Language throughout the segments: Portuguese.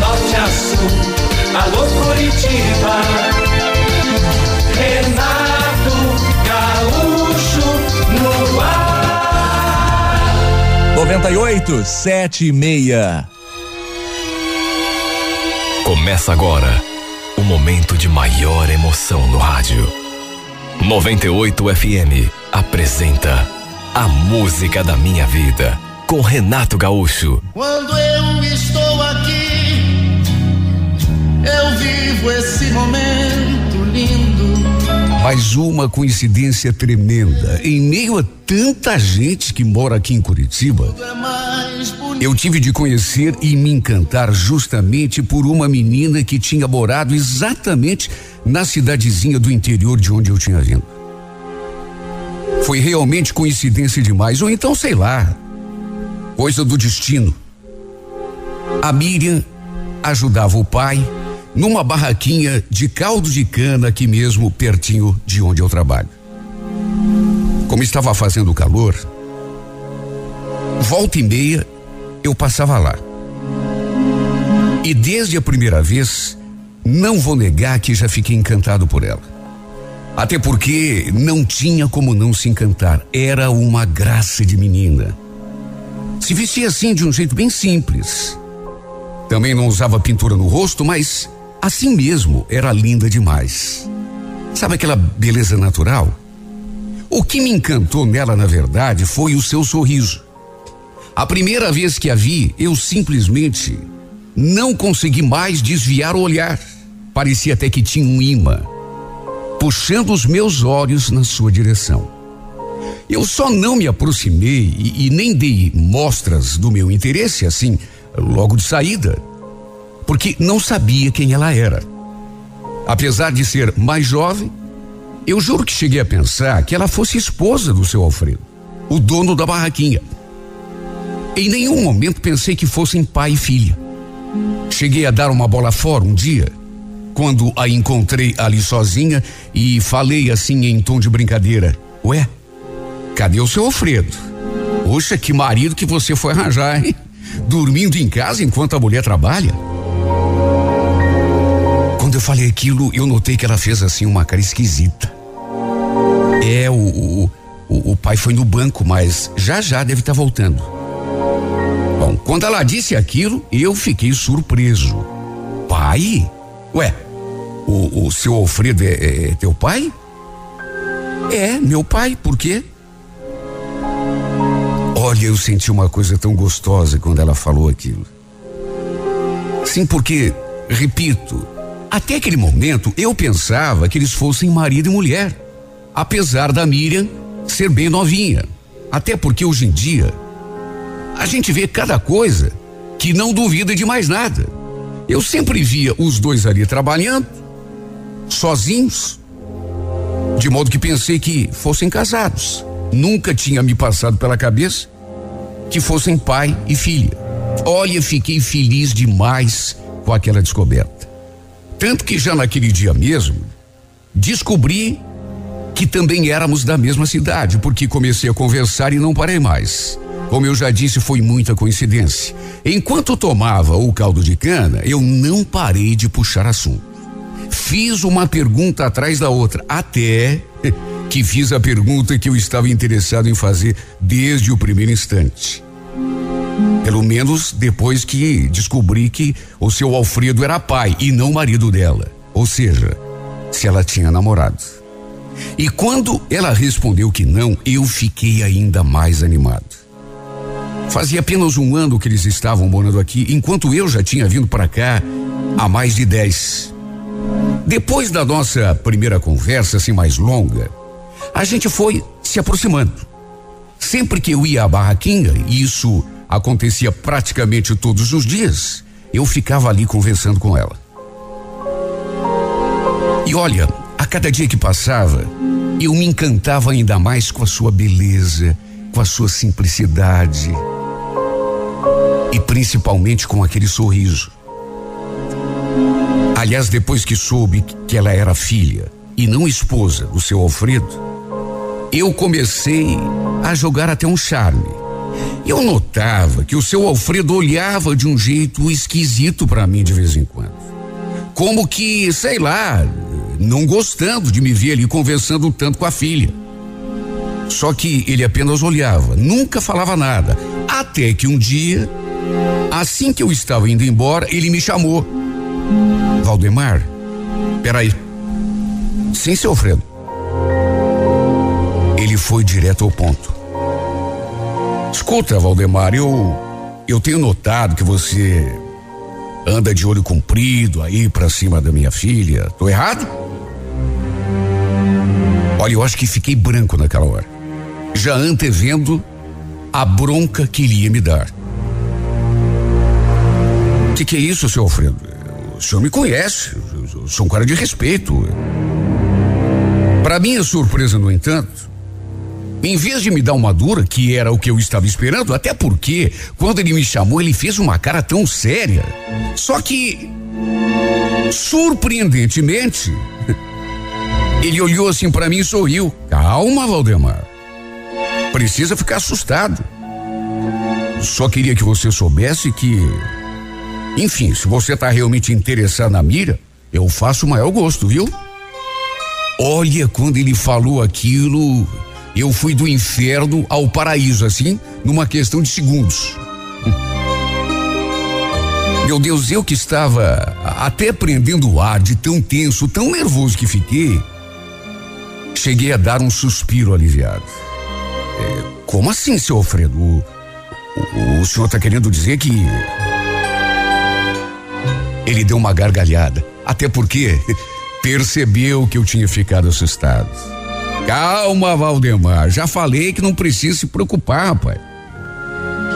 norte a sul. Alô Curitiba. Renato Gaúcho no ar. 98, 7 e meia. Começa agora o momento de maior emoção no rádio. 98 FM apresenta A Música da Minha Vida com Renato Gaúcho. Quando eu estou aqui, eu vivo esse momento lindo. Mais uma coincidência tremenda. Em meio a tanta gente que mora aqui em Curitiba, É eu tive de conhecer e me encantar justamente por uma menina que tinha morado exatamente na cidadezinha do interior de onde eu tinha vindo. Foi realmente coincidência demais, ou então sei lá, coisa do destino. A Miriam ajudava o pai numa barraquinha de caldo de cana aqui mesmo pertinho de onde eu trabalho. Como estava fazendo calor, volta e meia eu passava lá. E desde a primeira vez, não vou negar que já fiquei encantado por ela. Até porque não tinha como não se encantar. Era uma graça de menina. Se vestia assim de um jeito bem simples. Também não usava pintura no rosto, mas assim mesmo era linda demais. Sabe aquela beleza natural? O que me encantou nela, na verdade, foi o seu sorriso. A primeira vez que a vi, eu simplesmente não consegui mais desviar o olhar. Parecia até que tinha um imã, puxando os meus olhos na sua direção. Eu só não me aproximei e, e nem dei mostras do meu interesse assim, logo de saída, porque não sabia quem ela era. Apesar de ser mais jovem, eu juro que cheguei a pensar que ela fosse esposa do seu Alfredo, o dono da barraquinha. Em nenhum momento pensei que fossem pai e filha. Cheguei a dar uma bola fora um dia, quando a encontrei ali sozinha e falei assim em tom de brincadeira: Ué, cadê o seu Alfredo? Poxa, que marido que você foi arranjar, hein? Dormindo em casa enquanto a mulher trabalha? Eu falei aquilo, eu notei que ela fez assim uma cara esquisita. É, o, o, o, o pai foi no banco, mas já já deve estar voltando. Bom, quando ela disse aquilo, eu fiquei surpreso. Pai? Ué, o, o seu Alfredo é, é- é teu pai? É, meu pai, por quê? Olha, eu senti uma coisa tão gostosa quando ela falou aquilo. Sim, porque, repito, até aquele momento eu pensava que eles fossem marido e mulher. Apesar da Miriam ser bem novinha. Até porque hoje em dia a gente vê cada coisa que não duvida de mais nada. Eu sempre via os dois ali trabalhando, sozinhos, de modo que pensei que fossem casados. Nunca tinha me passado pela cabeça que fossem pai e filha. Olha, fiquei feliz demais com aquela descoberta. Tanto que já naquele dia mesmo, descobri que também éramos da mesma cidade, porque comecei a conversar e não parei mais. Como eu já disse, foi muita coincidência. Enquanto tomava o caldo de cana, eu não parei de puxar assunto. Fiz uma pergunta atrás da outra, até que fiz a pergunta que eu estava interessado em fazer desde o primeiro instante. Pelo menos depois que descobri que o seu Alfredo era pai e não marido dela. Ou seja, se ela tinha namorado. E quando ela respondeu que não, eu fiquei ainda mais animado. Fazia apenas um ano que eles estavam morando aqui, enquanto eu já tinha vindo para cá há mais de dez. Depois da nossa primeira conversa, assim mais longa, a gente foi se aproximando. Sempre que eu ia à barraquinha, e isso acontecia praticamente todos os dias, eu ficava ali conversando com ela. E olha, a cada dia que passava, eu me encantava ainda mais com a sua beleza, com a sua simplicidade e principalmente com aquele sorriso. Aliás, depois que soube que ela era filha e não esposa do seu Alfredo, eu comecei a jogar até um charme. Eu notava que o seu Alfredo olhava de um jeito esquisito para mim de vez em quando. Como que, sei lá, não gostando de me ver ali conversando tanto com a filha. Só que ele apenas olhava, nunca falava nada. Até que um dia, assim que eu estava indo embora, ele me chamou. Valdemar, peraí. Sim, seu Alfredo. Ele foi direto ao ponto. Escuta, Valdemar, eu eu tenho notado que você anda de olho comprido aí pra cima da minha filha. Tô errado? Olha, eu acho que fiquei branco naquela hora. Já antevendo a bronca que ele ia me dar. O que, que, é isso, seu Alfredo? O senhor me conhece, eu sou um cara de respeito. Para minha surpresa, no entanto, em vez de me dar uma dura, que era o que eu estava esperando, até porque, quando ele me chamou, ele fez uma cara tão séria. Só que, surpreendentemente, ele olhou assim para mim e sorriu. Calma, Valdemar. Precisa ficar assustado. Só queria que você soubesse que, enfim, se você tá realmente interessado na mira, eu faço o maior gosto, viu? Olha, quando ele falou aquilo, eu fui do inferno ao paraíso, assim, numa questão de segundos. Meu Deus, eu que estava até prendendo o ar de tão tenso, tão nervoso que fiquei, cheguei a dar um suspiro aliviado. É, como assim, seu Alfredo? O, o, o senhor está querendo dizer que. Ele deu uma gargalhada, até porque percebeu que eu tinha ficado assustado. Calma, Valdemar. Já falei que não precisa se preocupar, rapaz.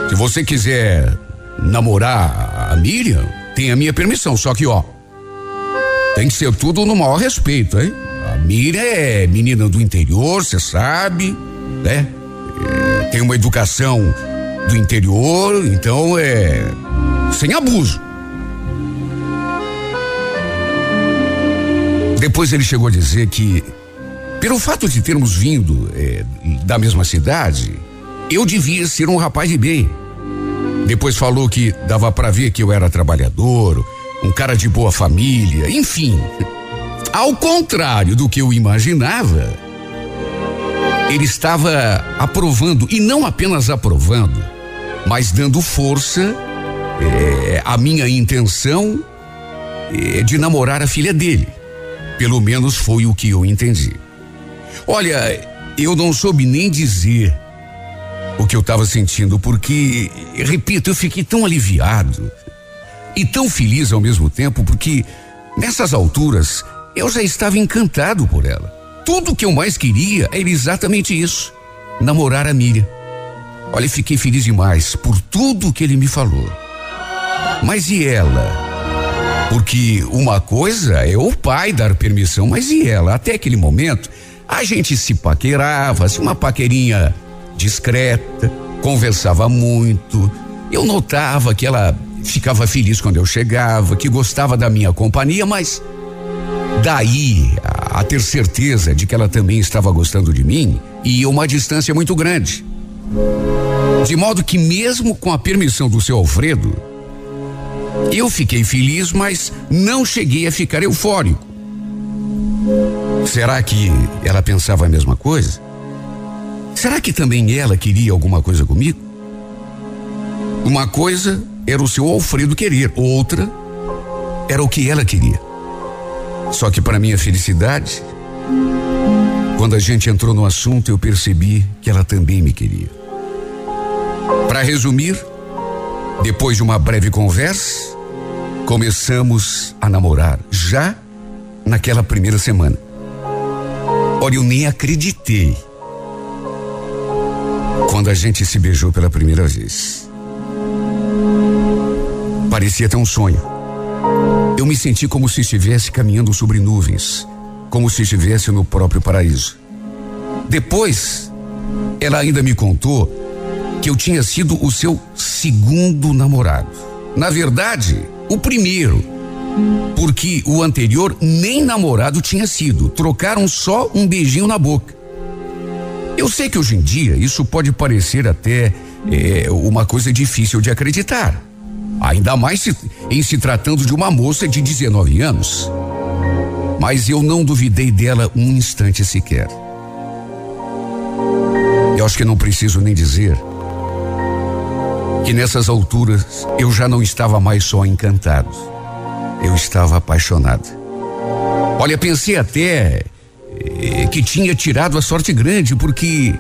Se você quiser namorar a Miriam, tem a minha permissão. Só que, ó, tem que ser tudo no maior respeito, hein? A Miriam é menina do interior, você sabe, né? É, tem uma educação do interior, então é. sem abuso. Depois ele chegou a dizer que pelo fato de termos vindo é, da mesma cidade, eu devia ser um rapaz de bem. Depois falou que dava para ver que eu era trabalhador, um cara de boa família, enfim. Ao contrário do que eu imaginava, ele estava aprovando, e não apenas aprovando, mas dando força é, à minha intenção é, de namorar a filha dele. Pelo menos foi o que eu entendi. Olha, eu não soube nem dizer o que eu estava sentindo, porque, repito, eu fiquei tão aliviado e tão feliz ao mesmo tempo, porque nessas alturas eu já estava encantado por ela. Tudo que eu mais queria era exatamente isso: namorar a Miriam. Olha, fiquei feliz demais por tudo que ele me falou. Mas e ela? Porque uma coisa é o pai dar permissão, mas e ela? Até aquele momento, a gente se paquerava, assim, uma paquerinha discreta, conversava muito. Eu notava que ela ficava feliz quando eu chegava, que gostava da minha companhia, mas daí a, a ter certeza de que ela também estava gostando de mim ia uma distância muito grande. De modo que, mesmo com a permissão do seu Alfredo, eu fiquei feliz, mas não cheguei a ficar eufórico. Será que ela pensava a mesma coisa? Será que também ela queria alguma coisa comigo? Uma coisa era o seu Alfredo querer, outra era o que ela queria. Só que para minha felicidade, quando a gente entrou no assunto, eu percebi que ela também me queria. Para resumir, depois de uma breve conversa, começamos a namorar já naquela primeira semana. Olha, eu nem acreditei quando a gente se beijou pela primeira vez. Parecia até um sonho. Eu me senti como se estivesse caminhando sobre nuvens, como se estivesse no próprio paraíso. Depois, ela ainda me contou que eu tinha sido o seu segundo namorado. Na verdade, o primeiro porque o anterior nem namorado tinha sido, trocaram só um beijinho na boca. Eu sei que hoje em dia isso pode parecer até é uma coisa difícil de acreditar. Ainda mais se, em se tratando de uma moça de 19 anos. Mas eu não duvidei dela um instante sequer. Eu acho que não preciso nem dizer que nessas alturas eu já não estava mais só encantado, eu estava apaixonado. Olha, pensei até eh, que tinha tirado a sorte grande, porque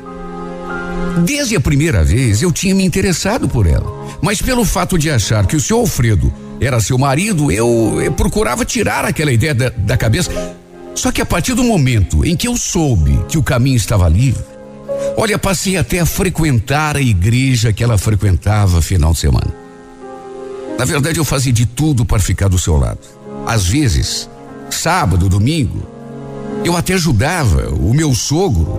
desde a primeira vez eu tinha me interessado por ela. Mas pelo fato de achar que o seu Alfredo era seu marido, eu, eu procurava tirar aquela ideia da, da cabeça. Só que a partir do momento em que eu soube que o caminho estava livre, olha, passei até a frequentar a igreja que ela frequentava final de semana. Na verdade, eu fazia de tudo para ficar do seu lado. Às vezes, sábado, domingo, eu até ajudava o meu sogro,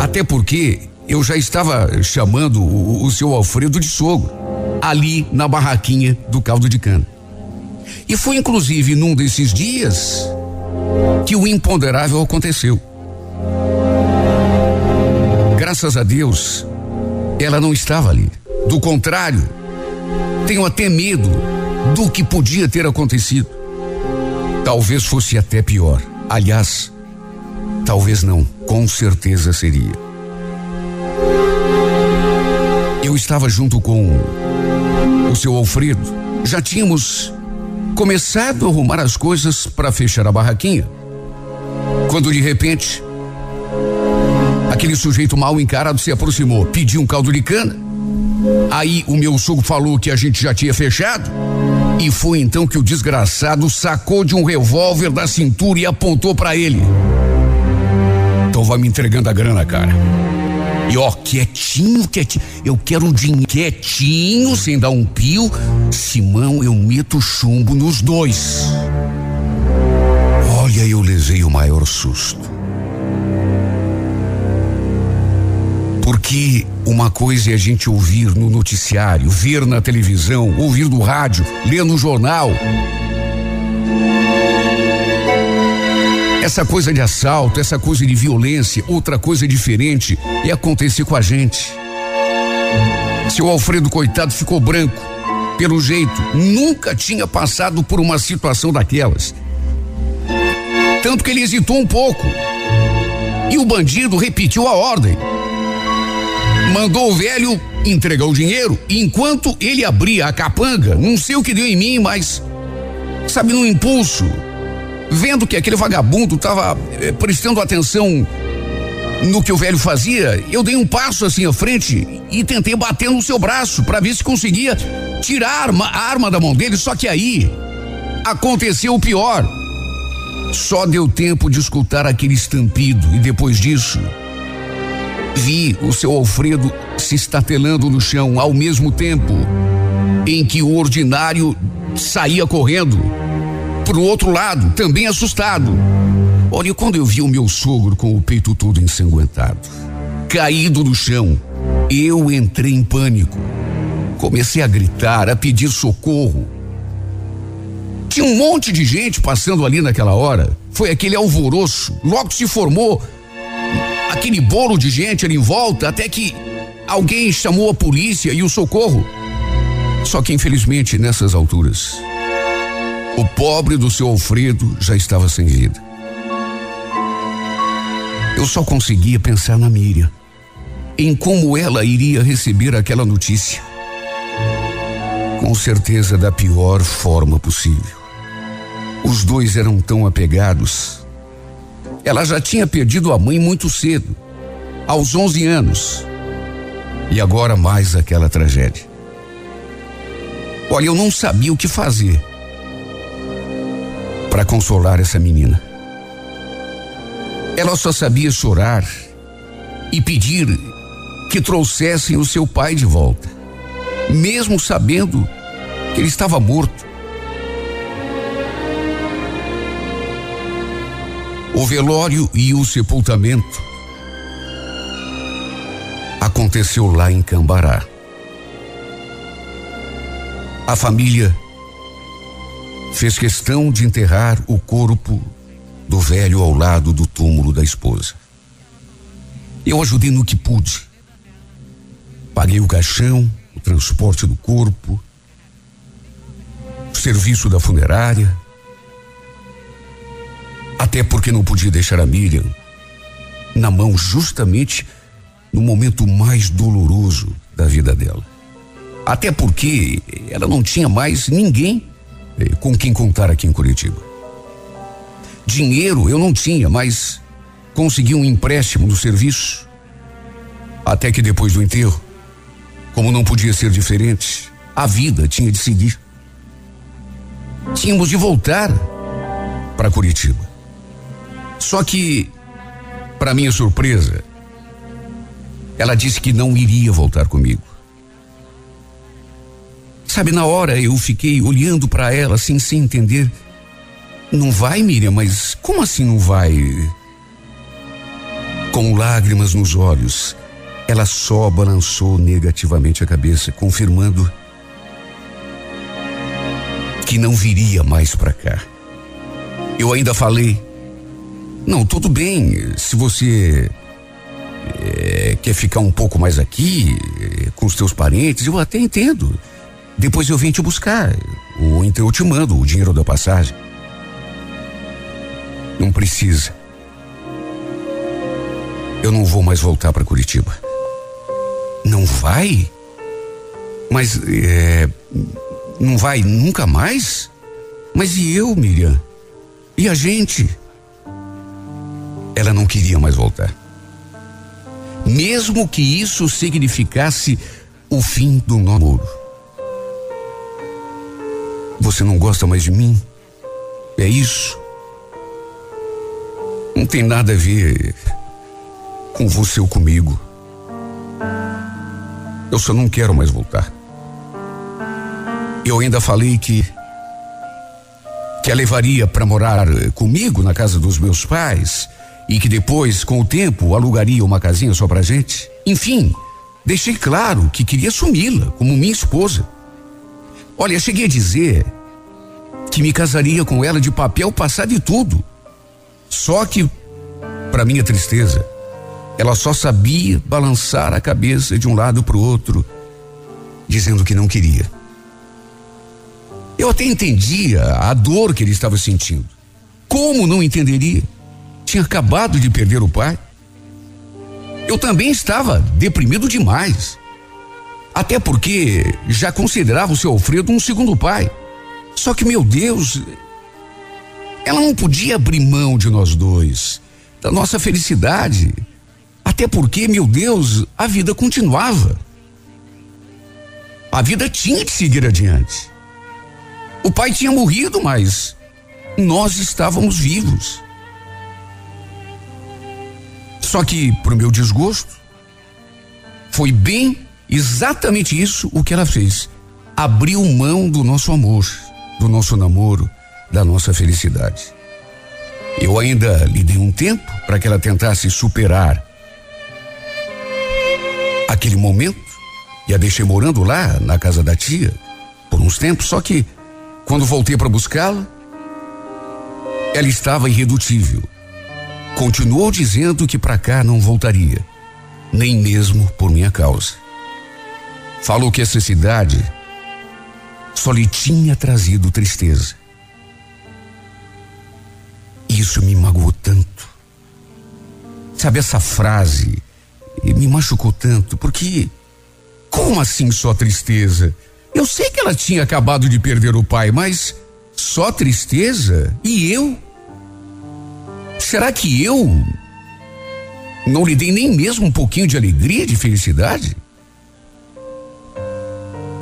até porque eu já estava chamando o, o seu Alfredo de sogro, ali na barraquinha do caldo de cana. E foi inclusive num desses dias que o imponderável aconteceu. Graças a Deus, ela não estava ali. Do contrário, tenho até medo do que podia ter acontecido. Talvez fosse até pior. Aliás, talvez não, com certeza seria. Eu estava junto com o seu Alfredo. Já tínhamos começado a arrumar as coisas para fechar a barraquinha. Quando de repente, aquele sujeito mal encarado se aproximou, pediu um caldo de cana. Aí o meu sogro falou que a gente já tinha fechado. E foi então que o desgraçado sacou de um revólver da cintura e apontou para ele. Então vai me entregando a grana, cara. E ó, quietinho, quietinho. Eu quero um dinheiro quietinho, sem dar um pio. Simão, eu meto chumbo nos dois. Olha, eu levei o maior susto. Porque uma coisa é a gente ouvir no noticiário, ver na televisão, ouvir no rádio, ler no jornal. Essa coisa de assalto, essa coisa de violência, outra coisa diferente é acontecer com a gente. Seu Alfredo, coitado, ficou branco. Pelo jeito, nunca tinha passado por uma situação daquelas. Tanto que ele hesitou um pouco. E o bandido repetiu a ordem mandou o velho entregar o dinheiro enquanto ele abria a capanga. Não sei o que deu em mim, mas sabe, no impulso, vendo que aquele vagabundo estava eh, prestando atenção no que o velho fazia, eu dei um passo assim à frente e tentei bater no seu braço para ver se conseguia tirar a arma da mão dele. Só que aí aconteceu o pior. Só deu tempo de escutar aquele estampido e depois disso Vi o seu Alfredo se estatelando no chão ao mesmo tempo em que o ordinário saía correndo para o outro lado, também assustado. Olha, quando eu vi o meu sogro com o peito todo ensanguentado, caído no chão, eu entrei em pânico. Comecei a gritar, a pedir socorro. Tinha um monte de gente passando ali naquela hora. Foi aquele alvoroço. Logo se formou aquele bolo de gente ali em volta, até que alguém chamou a polícia e o socorro. Só que infelizmente nessas alturas, o pobre do seu Alfredo já estava sem vida. Eu só conseguia pensar na Miriam, em como ela iria receber aquela notícia. Com certeza da pior forma possível. Os dois eram tão apegados ela já tinha perdido a mãe muito cedo, aos 11 anos. E agora mais aquela tragédia. Olha, eu não sabia o que fazer para consolar essa menina. Ela só sabia chorar e pedir que trouxessem o seu pai de volta, mesmo sabendo que ele estava morto. O velório e o sepultamento aconteceu lá em Cambará. A família fez questão de enterrar o corpo do velho ao lado do túmulo da esposa. Eu ajudei no que pude. Paguei o caixão, o transporte do corpo, o serviço da funerária. Até porque não podia deixar a Miriam na mão justamente no momento mais doloroso da vida dela. Até porque ela não tinha mais ninguém eh, com quem contar aqui em Curitiba. Dinheiro eu não tinha, mas consegui um empréstimo do serviço. Até que depois do enterro, como não podia ser diferente, a vida tinha de seguir. Tínhamos de voltar para Curitiba. Só que, para minha surpresa, ela disse que não iria voltar comigo. Sabe, na hora eu fiquei olhando para ela assim, sem entender. Não vai, Miriam, mas como assim não vai? Com lágrimas nos olhos, ela só balançou negativamente a cabeça, confirmando que não viria mais para cá. Eu ainda falei: Não, tudo bem, se você é, quer ficar um pouco mais aqui, é, com os teus parentes, eu até entendo. Depois eu vim te buscar. Ou então eu te mando o dinheiro da passagem. Não precisa. Eu não vou mais voltar para Curitiba. Não vai? Mas é, não vai nunca mais? Mas e eu, Miriam? E a gente? Ela não queria mais voltar. Mesmo que isso significasse o fim do namoro. Você não gosta mais de mim? É isso? Não tem nada a ver com você ou comigo. Eu só não quero mais voltar. Eu ainda falei que que a levaria para morar comigo na casa dos meus pais e que depois, com o tempo, alugaria uma casinha só pra gente. Enfim, deixei claro que queria assumi-la como minha esposa. Olha, cheguei a dizer que me casaria com ela de papel passado e tudo. Só que, para minha tristeza, ela só sabia balançar a cabeça de um lado para o outro, dizendo que não queria. Eu até entendia a dor que ele estava sentindo. Como não entenderia? Tinha acabado de perder o pai. Eu também estava deprimido demais. Até porque já considerava o seu Alfredo um segundo pai. Só que, meu Deus, ela não podia abrir mão de nós dois, da nossa felicidade. Até porque, meu Deus, a vida continuava. A vida tinha que seguir adiante. O pai tinha morrido, mas nós estávamos vivos. Só que, para o meu desgosto, foi bem exatamente isso o que ela fez. Abriu mão do nosso amor, do nosso namoro, da nossa felicidade. Eu ainda lhe dei um tempo para que ela tentasse superar aquele momento e a deixei morando lá na casa da tia por uns tempos, só que quando voltei para buscá-la, ela estava irredutível. Continuou dizendo que para cá não voltaria, nem mesmo por minha causa. Falou que essa cidade só lhe tinha trazido tristeza. Isso me magoou tanto. Sabe, essa frase me machucou tanto, porque como assim só tristeza? Eu sei que ela tinha acabado de perder o pai, mas só tristeza? E eu? Será que eu não lhe dei nem mesmo um pouquinho de alegria, de felicidade?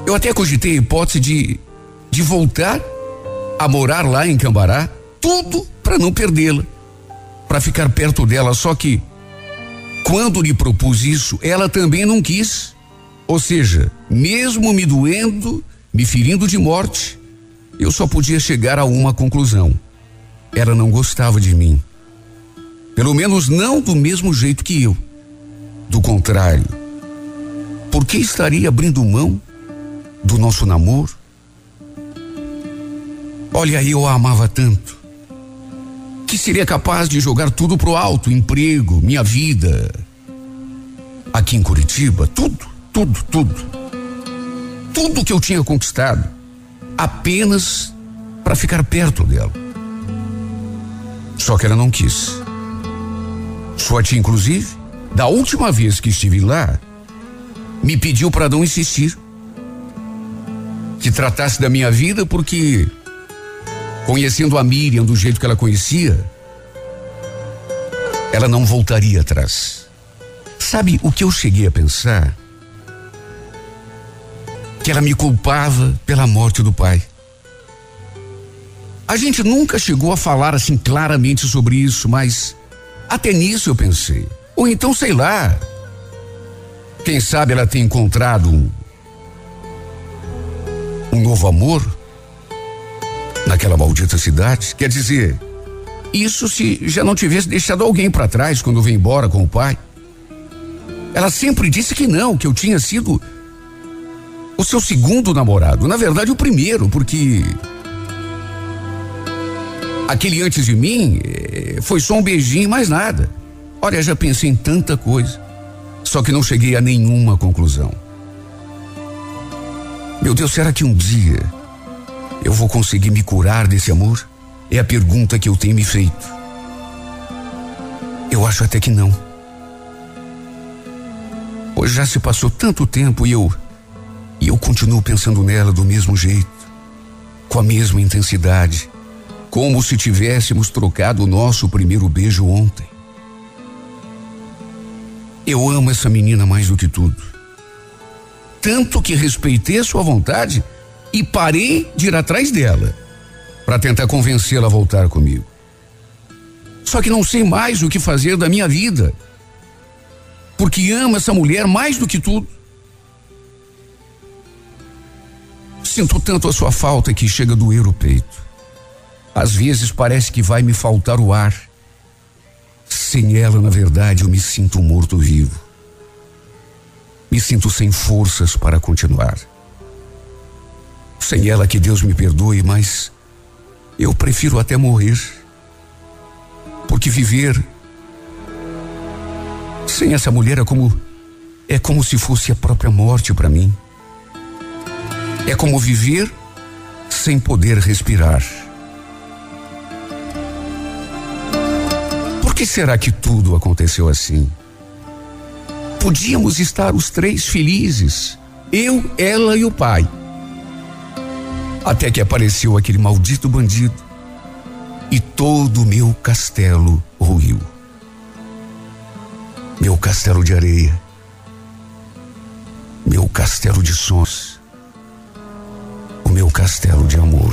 Eu até cogitei a hipótese de, de voltar a morar lá em Cambará, tudo para não perdê-la, para ficar perto dela. Só que, quando lhe propus isso, ela também não quis. Ou seja, mesmo me doendo, me ferindo de morte, eu só podia chegar a uma conclusão: ela não gostava de mim. Pelo menos não do mesmo jeito que eu. Do contrário, por que estaria abrindo mão do nosso namoro? Olha, eu a amava tanto que seria capaz de jogar tudo pro alto, emprego, minha vida. Aqui em Curitiba, tudo, tudo, tudo. Tudo que eu tinha conquistado apenas para ficar perto dela. Só que ela não quis. Sua tia, inclusive, da última vez que estive lá, me pediu para não insistir. Que tratasse da minha vida porque, conhecendo a Miriam do jeito que ela conhecia, ela não voltaria atrás. Sabe o que eu cheguei a pensar? Que ela me culpava pela morte do pai. A gente nunca chegou a falar assim claramente sobre isso, mas até nisso eu pensei. Ou então, sei lá. Quem sabe ela tem encontrado um, um novo amor naquela maldita cidade. Quer dizer, isso se já não tivesse deixado alguém para trás quando veio embora com o pai. Ela sempre disse que não, que eu tinha sido o seu segundo namorado. Na verdade, o primeiro, porque aquele antes de mim eh, foi só um beijinho e mais nada. Olha, já pensei em tanta coisa, só que não cheguei a nenhuma conclusão. Meu Deus, será que um dia eu vou conseguir me curar desse amor? É a pergunta que eu tenho me feito. Eu acho até que não. Pois já se passou tanto tempo e eu. E eu continuo pensando nela do mesmo jeito, com a mesma intensidade, como se tivéssemos trocado o nosso primeiro beijo ontem. Eu amo essa menina mais do que tudo. Tanto que respeitei a sua vontade e parei de ir atrás dela para tentar convencê-la a voltar comigo. Só que não sei mais o que fazer da minha vida. Porque amo essa mulher mais do que tudo. Sinto tanto a sua falta que chega a doer o peito. Às vezes parece que vai me faltar o ar. Sem ela, na verdade, eu me sinto morto-vivo. Me sinto sem forças para continuar. Sem ela, que Deus me perdoe, mas eu prefiro até morrer. Porque viver sem essa mulher é como é como se fosse a própria morte para mim. É como viver sem poder respirar. Que será que tudo aconteceu assim? Podíamos estar os três felizes, eu, ela e o pai. Até que apareceu aquele maldito bandido e todo o meu castelo ruiu. Meu castelo de areia, meu castelo de sons, o meu castelo de amor.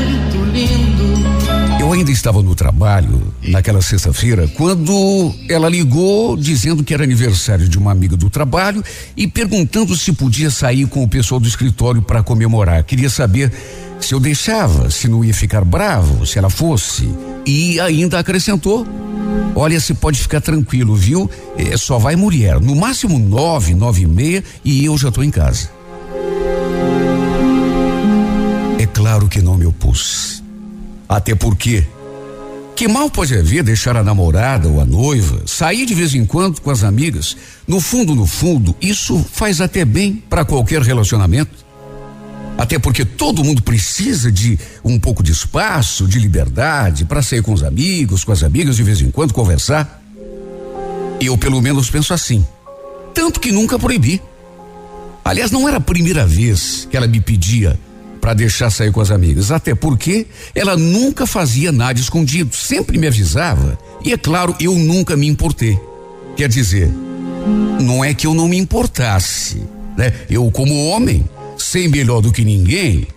Eu ainda estava no trabalho naquela sexta-feira quando ela ligou dizendo que era aniversário de uma amiga do trabalho e perguntando se podia sair com o pessoal do escritório para comemorar. Queria saber se eu deixava, se não ia ficar bravo, se ela fosse. E ainda acrescentou: Olha, se pode ficar tranquilo, viu? É, só vai mulher, no máximo nove, nove e meia e eu já estou em casa. É claro que não me opus. Até porque que mal pode haver deixar a namorada ou a noiva sair de vez em quando com as amigas? No fundo, no fundo, isso faz até bem para qualquer relacionamento. Até porque todo mundo precisa de um pouco de espaço, de liberdade para sair com os amigos, com as amigas de vez em quando conversar. Eu pelo menos penso assim. Tanto que nunca proibi. Aliás, não era a primeira vez que ela me pedia para deixar sair com as amigas, até porque ela nunca fazia nada escondido, sempre me avisava. E é claro, eu nunca me importei. Quer dizer, não é que eu não me importasse, né? Eu como homem, sei melhor do que ninguém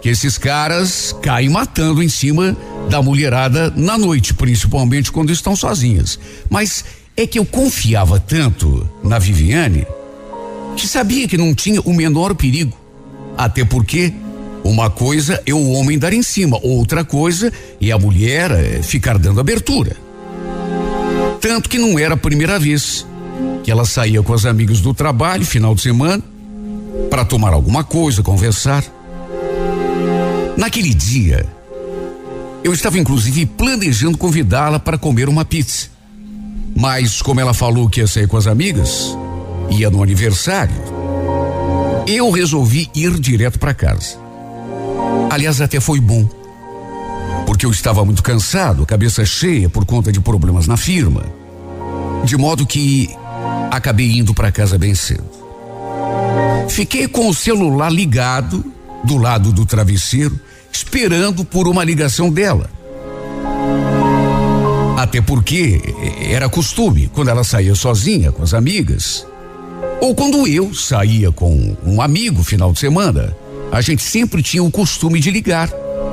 que esses caras caem matando em cima da mulherada na noite, principalmente quando estão sozinhas. Mas é que eu confiava tanto na Viviane que sabia que não tinha o menor perigo. Até porque uma coisa é o homem dar em cima, outra coisa é a mulher eh, ficar dando abertura. Tanto que não era a primeira vez que ela saía com as amigas do trabalho, final de semana, para tomar alguma coisa, conversar. Naquele dia, eu estava inclusive planejando convidá-la para comer uma pizza. Mas como ela falou que ia sair com as amigas, ia no aniversário, eu resolvi ir direto para casa. Aliás, até foi bom. Porque eu estava muito cansado, cabeça cheia por conta de problemas na firma. De modo que acabei indo para casa bem cedo. Fiquei com o celular ligado do lado do travesseiro, esperando por uma ligação dela. Até porque era costume, quando ela saía sozinha com as amigas, ou quando eu saía com um amigo final de semana, a gente sempre tinha o costume de ligar,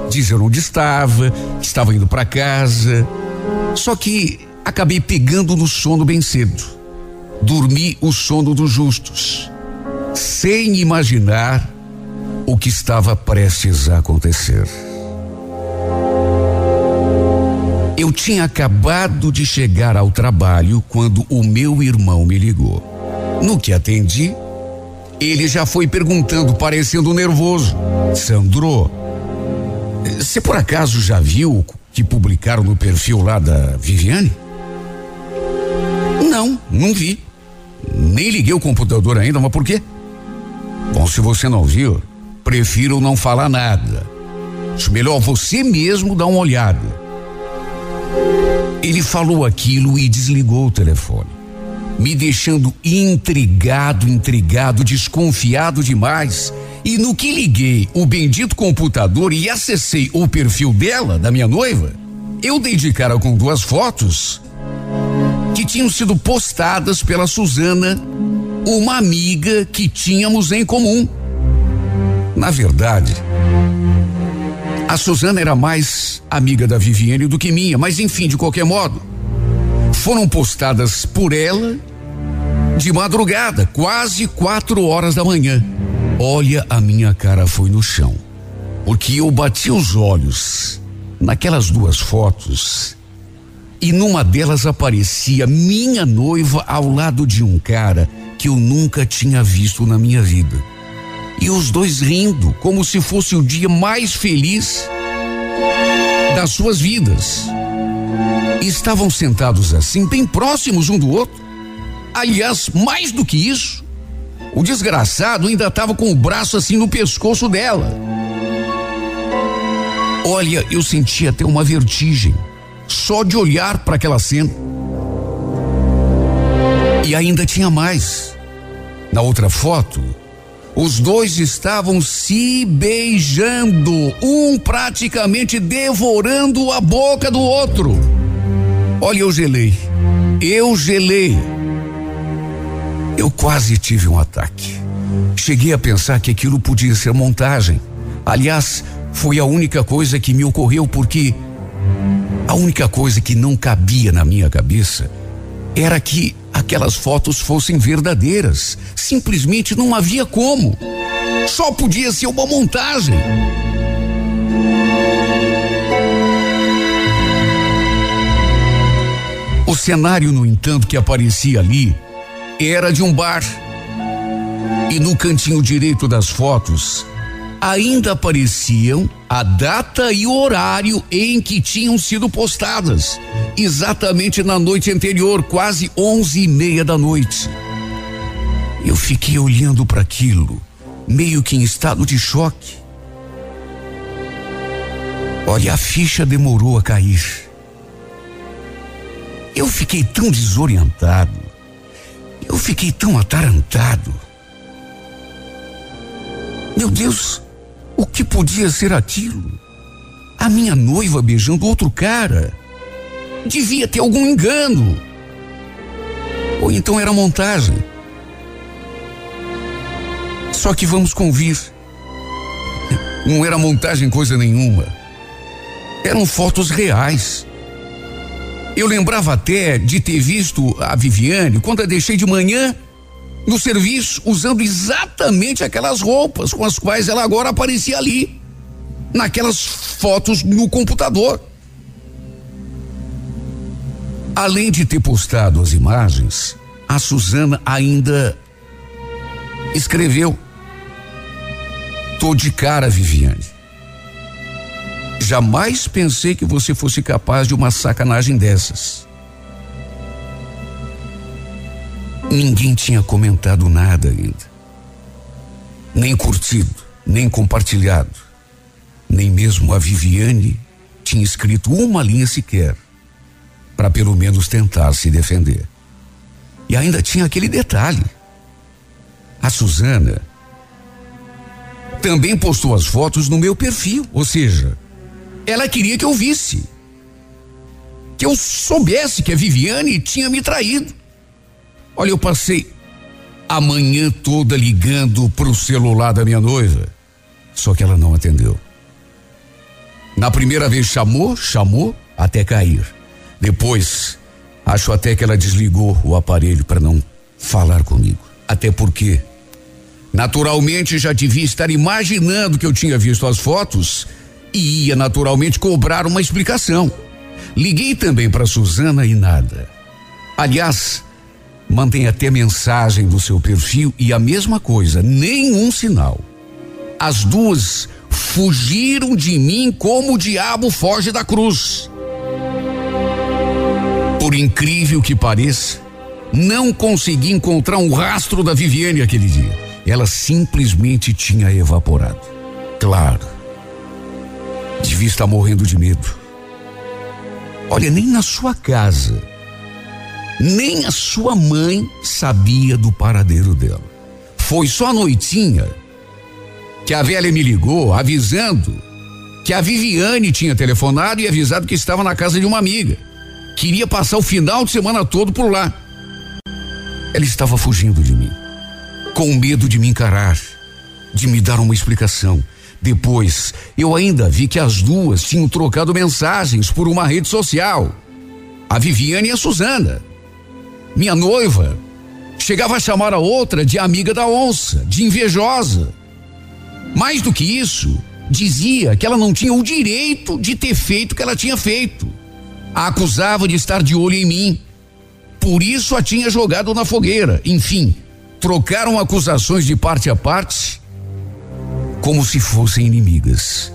dizer onde estava, que estava indo para casa. Só que acabei pegando no sono bem cedo. Dormi o sono dos justos, sem imaginar o que estava prestes a acontecer. Eu tinha acabado de chegar ao trabalho quando o meu irmão me ligou. No que atendi, ele já foi perguntando, parecendo nervoso: Sandro, você por acaso já viu que publicaram no perfil lá da Viviane? Não, não vi. Nem liguei o computador ainda, mas por quê? Bom, se você não viu, prefiro não falar nada. Acho melhor você mesmo dar uma olhada. Ele falou aquilo e desligou o telefone, me deixando intrigado, intrigado, desconfiado demais. E no que liguei o bendito computador e acessei o perfil dela, da minha noiva, eu dei de cara com duas fotos que tinham sido postadas pela Suzana, uma amiga que tínhamos em comum. Na verdade, a Suzana era mais amiga da Viviane do que minha, mas enfim, de qualquer modo, foram postadas por ela de madrugada, quase quatro horas da manhã. Olha, a minha cara foi no chão. Porque eu bati os olhos naquelas duas fotos e numa delas aparecia minha noiva ao lado de um cara que eu nunca tinha visto na minha vida. E os dois rindo, como se fosse o dia mais feliz das suas vidas. Estavam sentados assim, bem próximos um do outro. Aliás, mais do que isso, o desgraçado ainda estava com o braço assim no pescoço dela. Olha, eu senti até uma vertigem só de olhar para aquela cena. E ainda tinha mais. Na outra foto, os dois estavam se beijando, um praticamente devorando a boca do outro. Olha, eu gelei. Eu gelei. Eu quase tive um ataque. Cheguei a pensar que aquilo podia ser montagem. Aliás, foi a única coisa que me ocorreu porque a única coisa que não cabia na minha cabeça era que aquelas fotos fossem verdadeiras. Simplesmente não havia como. Só podia ser uma montagem. O cenário, no entanto, que aparecia ali era de um bar. E no cantinho direito das fotos ainda apareciam a data e o horário em que tinham sido postadas, exatamente na noite anterior, quase onze e meia da noite. Eu fiquei olhando para aquilo, meio que em estado de choque. Olha, a ficha demorou a cair. Eu fiquei tão desorientado. Eu fiquei tão atarantado. Meu Deus, o que podia ser aquilo? A minha noiva beijando outro cara. Devia ter algum engano. Ou então era montagem. Só que vamos convir. Não era montagem coisa nenhuma. Eram fotos reais. Eu lembrava até de ter visto a Viviane quando a deixei de manhã no serviço usando exatamente aquelas roupas com as quais ela agora aparecia ali, naquelas fotos no computador. Além de ter postado as imagens, a Suzana ainda escreveu: Tô de cara, Viviane. Jamais pensei que você fosse capaz de uma sacanagem dessas. Ninguém tinha comentado nada ainda. Nem curtido, nem compartilhado. Nem mesmo a Viviane tinha escrito uma linha sequer, para pelo menos tentar se defender. E ainda tinha aquele detalhe. A Suzana também postou as fotos no meu perfil, ou seja, ela queria que eu visse. Que eu soubesse que a Viviane tinha me traído. Olha, eu passei a manhã toda ligando pro celular da minha noiva, só que ela não atendeu. Na primeira vez chamou, chamou até cair. Depois, acho até que ela desligou o aparelho para não falar comigo. Até porque, naturalmente, já devia estar imaginando que eu tinha visto as fotos e ia naturalmente cobrar uma explicação. Liguei também para Suzana e nada. Aliás, mantém até mensagem do seu perfil e a mesma coisa, nenhum sinal. As duas fugiram de mim como o diabo foge da cruz. Por incrível que pareça, não consegui encontrar um rastro da Viviane aquele dia. Ela simplesmente tinha evaporado. Claro. Devia estar morrendo de medo. Olha, nem na sua casa nem a sua mãe sabia do paradeiro dela. Foi só a noitinha que a velha me ligou avisando que a Viviane tinha telefonado e avisado que estava na casa de uma amiga. Queria passar o final de semana todo por lá. Ela estava fugindo de mim, com medo de me encarar, de me dar uma explicação. Depois, eu ainda vi que as duas tinham trocado mensagens por uma rede social. A Viviane e a Suzana minha noiva, chegava a chamar a outra de amiga da onça, de invejosa. Mais do que isso, dizia que ela não tinha o direito de ter feito o que ela tinha feito. A acusava de estar de olho em mim. Por isso a tinha jogado na fogueira. Enfim, trocaram acusações de parte a parte como se fossem inimigas.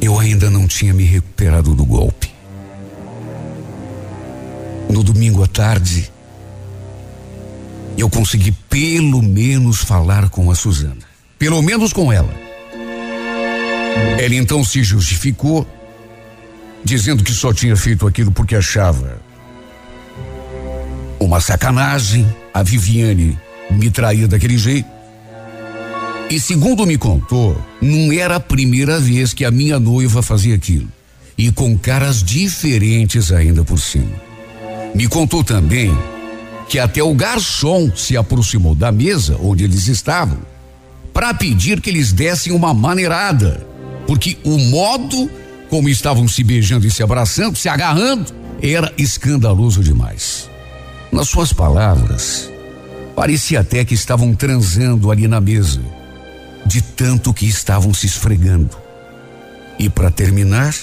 Eu ainda não tinha me recuperado do golpe. No domingo à tarde, eu consegui pelo menos falar com a Suzana. Pelo menos com ela. Ela então se justificou, dizendo que só tinha feito aquilo porque achava uma sacanagem a Viviane me trair daquele jeito. E segundo me contou, não era a primeira vez que a minha noiva fazia aquilo. E com caras diferentes ainda por cima. Me contou também que até o garçom se aproximou da mesa onde eles estavam para pedir que eles dessem uma maneirada, porque o modo como estavam se beijando e se abraçando, se agarrando, era escandaloso demais. Nas suas palavras, parecia até que estavam transando ali na mesa, de tanto que estavam se esfregando. E para terminar,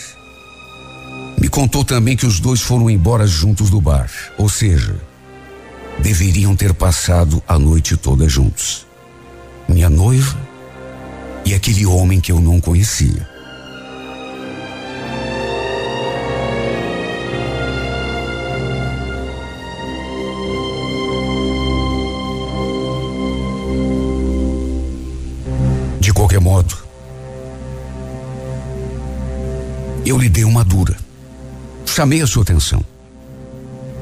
me contou também que os dois foram embora juntos do bar, ou seja, deveriam ter passado a noite toda juntos. Minha noiva e aquele homem que eu não conhecia. Eu lhe dei uma dura chamei a sua atenção.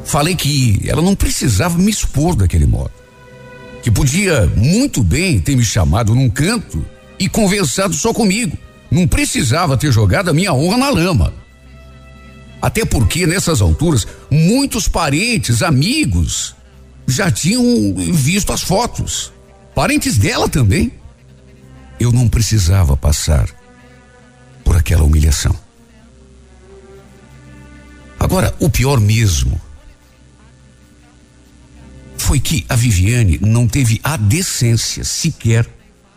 Falei que ela não precisava me expor daquele modo. Que podia muito bem ter me chamado num canto e conversado só comigo. Não precisava ter jogado a minha honra na lama. Até porque nessas alturas, muitos parentes, amigos, já tinham visto as fotos. Parentes dela também. Eu não precisava passar por aquela humilhação. Agora, o pior mesmo foi que a Viviane não teve a decência sequer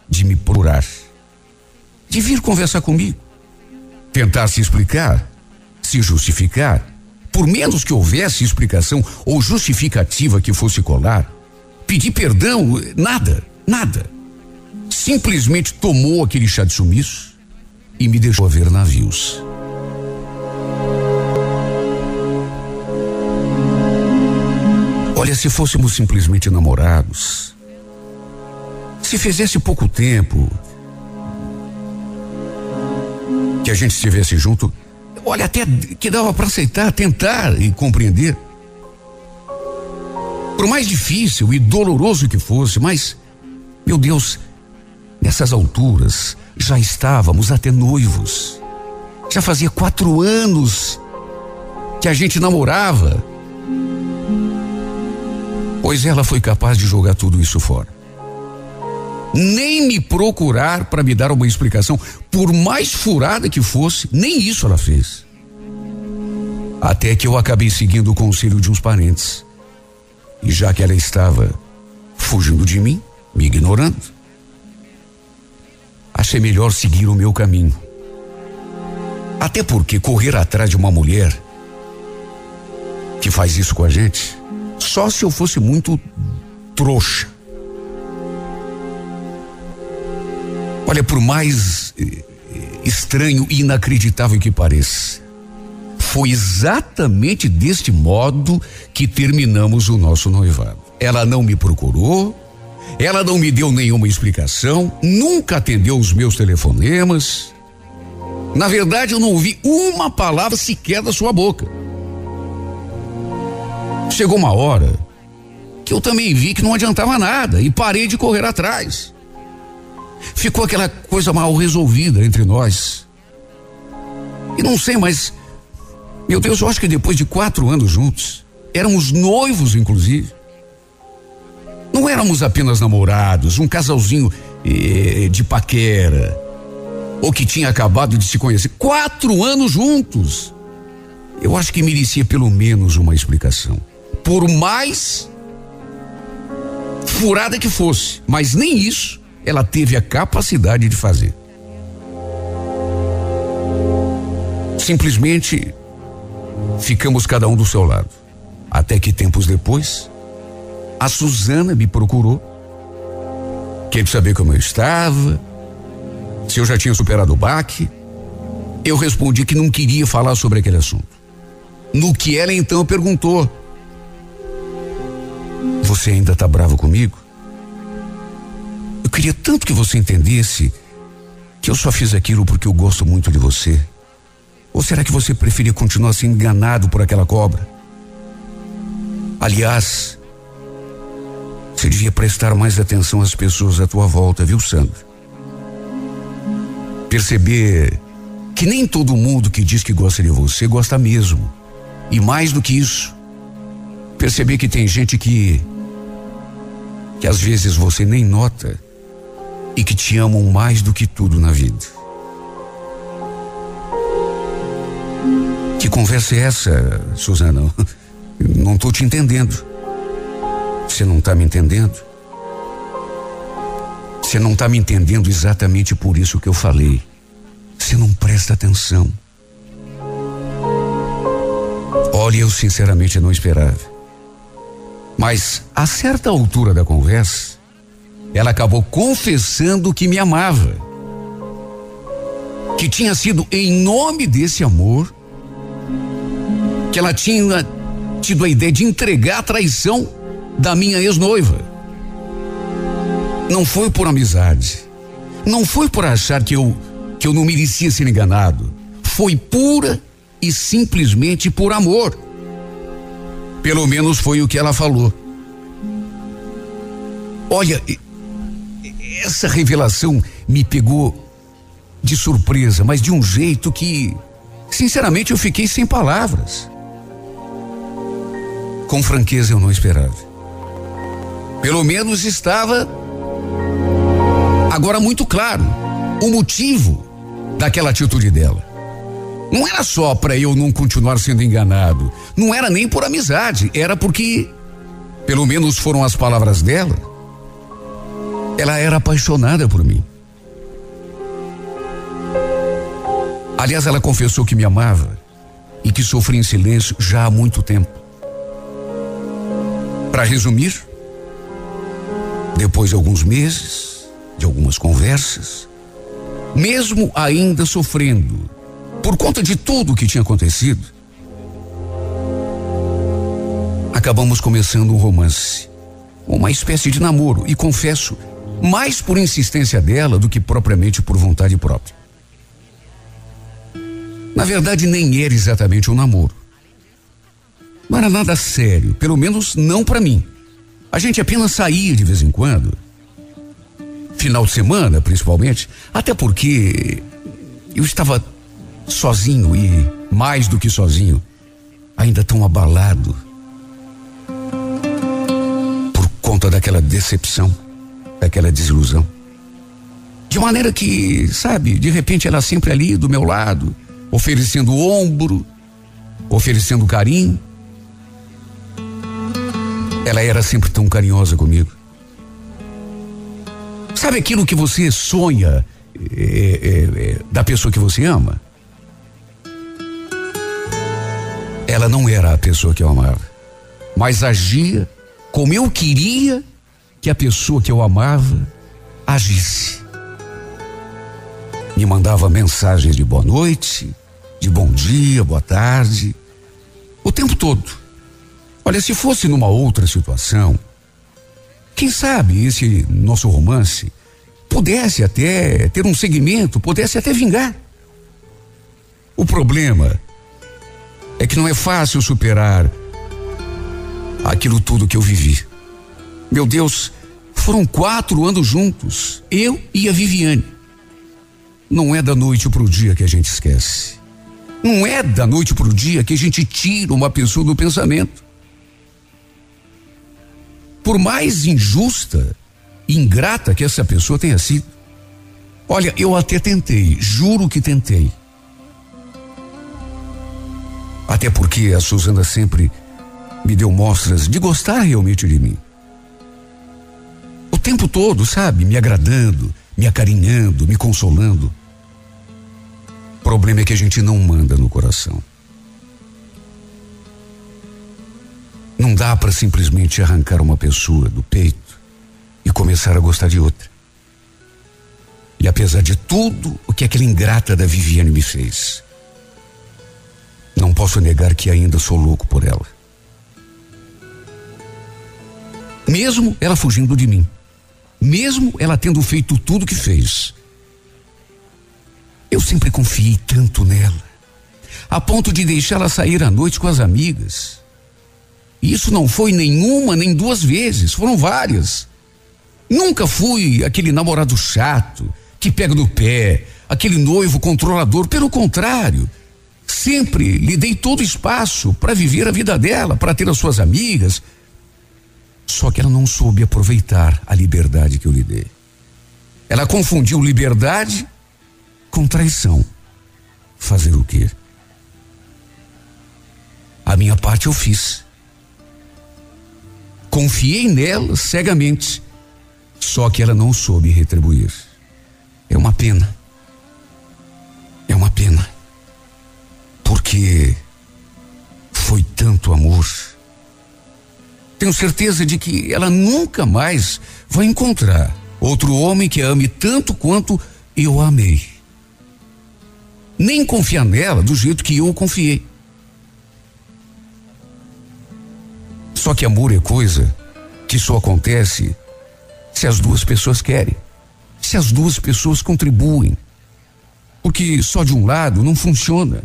de me procurar, de vir conversar comigo, tentar se explicar, se justificar, por menos que houvesse explicação ou justificativa que fosse colar, pedir perdão, nada, nada. Simplesmente tomou aquele chá de sumiço e me deixou ver navios. Olha, se fôssemos simplesmente namorados, se fizesse pouco tempo que a gente estivesse junto, olha, até que dava para aceitar, tentar e compreender. Por mais difícil e doloroso que fosse, mas, meu Deus, nessas alturas já estávamos até noivos. Já fazia quatro anos que a gente namorava pois ela foi capaz de jogar tudo isso fora. Nem me procurar para me dar uma explicação, por mais furada que fosse, nem isso ela fez. Até que eu acabei seguindo o conselho de uns parentes. E já que ela estava fugindo de mim, me ignorando, achei melhor seguir o meu caminho. Até porque correr atrás de uma mulher que faz isso com a gente só se eu fosse muito trouxa. Olha, por mais eh, estranho e inacreditável que pareça, foi exatamente deste modo que terminamos o nosso noivado. Ela não me procurou, ela não me deu nenhuma explicação, nunca atendeu os meus telefonemas. Na verdade, eu não ouvi uma palavra sequer da sua boca. Chegou uma hora que eu também vi que não adiantava nada e parei de correr atrás. Ficou aquela coisa mal resolvida entre nós. E não sei, mas, meu Deus, eu acho que depois de quatro anos juntos, éramos noivos, inclusive. Não éramos apenas namorados, um casalzinho eh, de paquera, ou que tinha acabado de se conhecer. Quatro anos juntos. Eu acho que merecia pelo menos uma explicação Por mais furada que fosse, mas nem isso ela teve a capacidade de fazer. Simplesmente ficamos cada um do seu lado. Até que tempos depois, a Suzana me procurou, querendo saber como eu estava, se eu já tinha superado o baque. Eu respondi que não queria falar sobre aquele assunto. No que ela então perguntou: Você ainda está bravo comigo? Eu queria tanto que você entendesse que eu só fiz aquilo porque eu gosto muito de você. Ou será que você preferia continuar sendo enganado por aquela cobra? Aliás, você devia prestar mais atenção às pessoas à tua volta, viu, Sandra? Perceber que nem todo mundo que diz que gosta de você gosta mesmo. E mais do que isso, perceber que tem gente que que às vezes você nem nota e que te amam mais do que tudo na vida. Que conversa é essa, Suzana? não estou te entendendo. Você não está me entendendo? Você não está me entendendo exatamente por isso que eu falei. Você não presta atenção. Olha, eu sinceramente não esperava. Mas a certa altura da conversa, ela acabou confessando que me amava. Que tinha sido em nome desse amor que ela tinha tido a ideia de entregar a traição da minha ex-noiva. Não foi por amizade. Não foi por achar que eu que eu não merecia ser enganado. Foi pura e simplesmente por amor. Pelo menos foi o que ela falou. Olha, essa revelação me pegou de surpresa, mas de um jeito que, sinceramente, eu fiquei sem palavras. Com franqueza, eu não esperava. Pelo menos estava agora muito claro o motivo daquela atitude dela. Não era só para eu não continuar sendo enganado, não era nem por amizade, era porque, pelo menos foram as palavras dela, ela era apaixonada por mim. Aliás, ela confessou que me amava e que sofria em silêncio já há muito tempo. Para resumir, depois de alguns meses, de algumas conversas, mesmo ainda sofrendo por conta de tudo o que tinha acontecido, acabamos começando um romance, uma espécie de namoro, e confesso, mais por insistência dela do que propriamente por vontade própria. Na verdade, nem era exatamente um namoro. Não era nada sério, pelo menos não para mim. A gente apenas saía de vez em quando final de semana, principalmente, até porque eu estava sozinho e mais do que sozinho, ainda tão abalado por conta daquela decepção, daquela desilusão. De maneira que, sabe, de repente ela sempre ali do meu lado, oferecendo ombro, oferecendo carinho. Ela era sempre tão carinhosa comigo. Sabe aquilo que você sonha é, é, é, da pessoa que você ama? Ela não era a pessoa que eu amava, mas agia como eu queria que a pessoa que eu amava agisse. Me mandava mensagens de boa noite, de bom dia, boa tarde, o tempo todo. Olha, se fosse numa outra situação, quem sabe esse nosso romance pudesse até ter um segmento, pudesse até vingar. O problema é que não é fácil superar aquilo tudo que eu vivi. Meu Deus, foram quatro anos juntos, eu e a Viviane. Não é da noite para o dia que a gente esquece. Não é da noite para o dia que a gente tira uma pessoa do pensamento por mais injusta e ingrata que essa pessoa tenha sido. Olha, eu até tentei, juro que tentei. Até porque a Suzana sempre me deu mostras de gostar realmente de mim. O tempo todo, sabe, me agradando, me acarinhando, me consolando. O problema é que a gente não manda no coração. Não dá para simplesmente arrancar uma pessoa do peito e começar a gostar de outra. E apesar de tudo o que aquela ingrata da Viviane me fez, posso negar que ainda sou louco por ela. Mesmo ela fugindo de mim, mesmo ela tendo feito tudo o que fez, eu sempre confiei tanto nela, a ponto de deixá-la sair à noite com as amigas. Isso não foi nenhuma nem duas vezes, foram várias. Nunca fui aquele namorado chato que pega no pé, aquele noivo controlador, pelo contrário, sempre lhe dei todo espaço para viver a vida dela, para ter as suas amigas. Só que ela não soube aproveitar a liberdade que eu lhe dei. Ela confundiu liberdade com traição. Fazer o quê? A minha parte eu fiz. Confiei nela cegamente, só que ela não soube retribuir. É uma pena. É uma pena. Porque foi tanto amor. Tenho certeza de que ela nunca mais vai encontrar outro homem que a ame tanto quanto eu a amei. Nem confiar nela do jeito que eu confiei. Só que amor é coisa que só acontece se as duas pessoas querem se as duas pessoas contribuem. Porque só de um lado não funciona.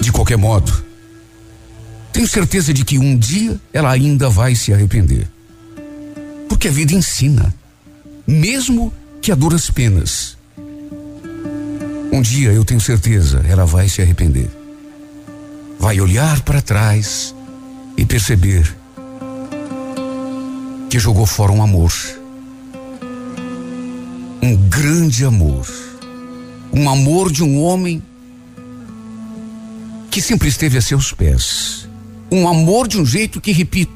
De qualquer modo, tenho certeza de que um dia ela ainda vai se arrepender. Porque a vida ensina, mesmo que a duras penas. Um dia eu tenho certeza ela vai se arrepender. Vai olhar para trás e perceber que jogou fora um amor. Um grande amor. Um amor de um homem que sempre esteve a seus pés. Um amor de um jeito que, repito,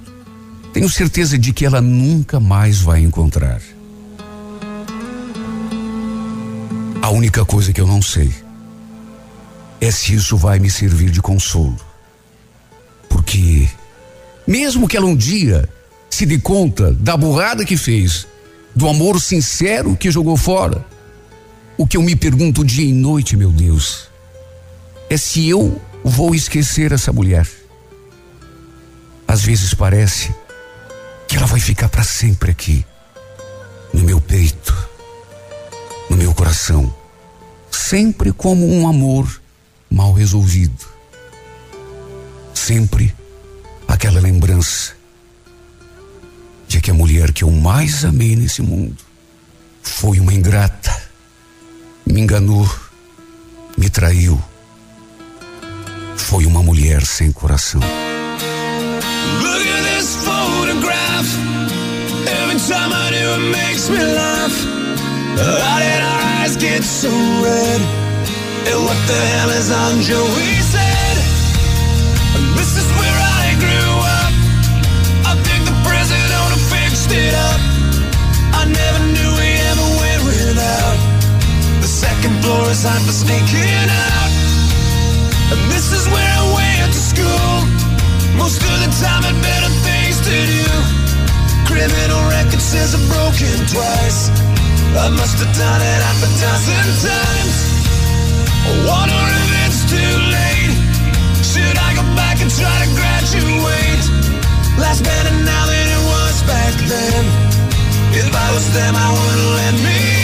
tenho certeza de que ela nunca mais vai encontrar. A única coisa que eu não sei é se isso vai me servir de consolo. Porque, mesmo que ela um dia se dê conta da burrada que fez, do amor sincero que jogou fora. O que eu me pergunto dia e noite, meu Deus, é se eu vou esquecer essa mulher. Às vezes parece que ela vai ficar para sempre aqui, no meu peito, no meu coração, sempre como um amor mal resolvido. Sempre aquela lembrança de que a mulher que eu mais amei nesse mundo foi uma ingrata, me enganou, me traiu. Foi uma mulher sem coração. Look at this photograph. Every time I do it makes me laugh. How did our eyes get so red? And what the hell is on Joey's head? This is where I grew up. I think the president it up. I never knew we ever went without. The second floor is hot for sneaking out. This is where I went to school. Most of the time had better things to do. Criminal record says I've broken twice. I must have done it half a dozen times. I wonder if it's too late. Should I go back and try to graduate? Last better now than it was back then. If I was them, I wouldn't let me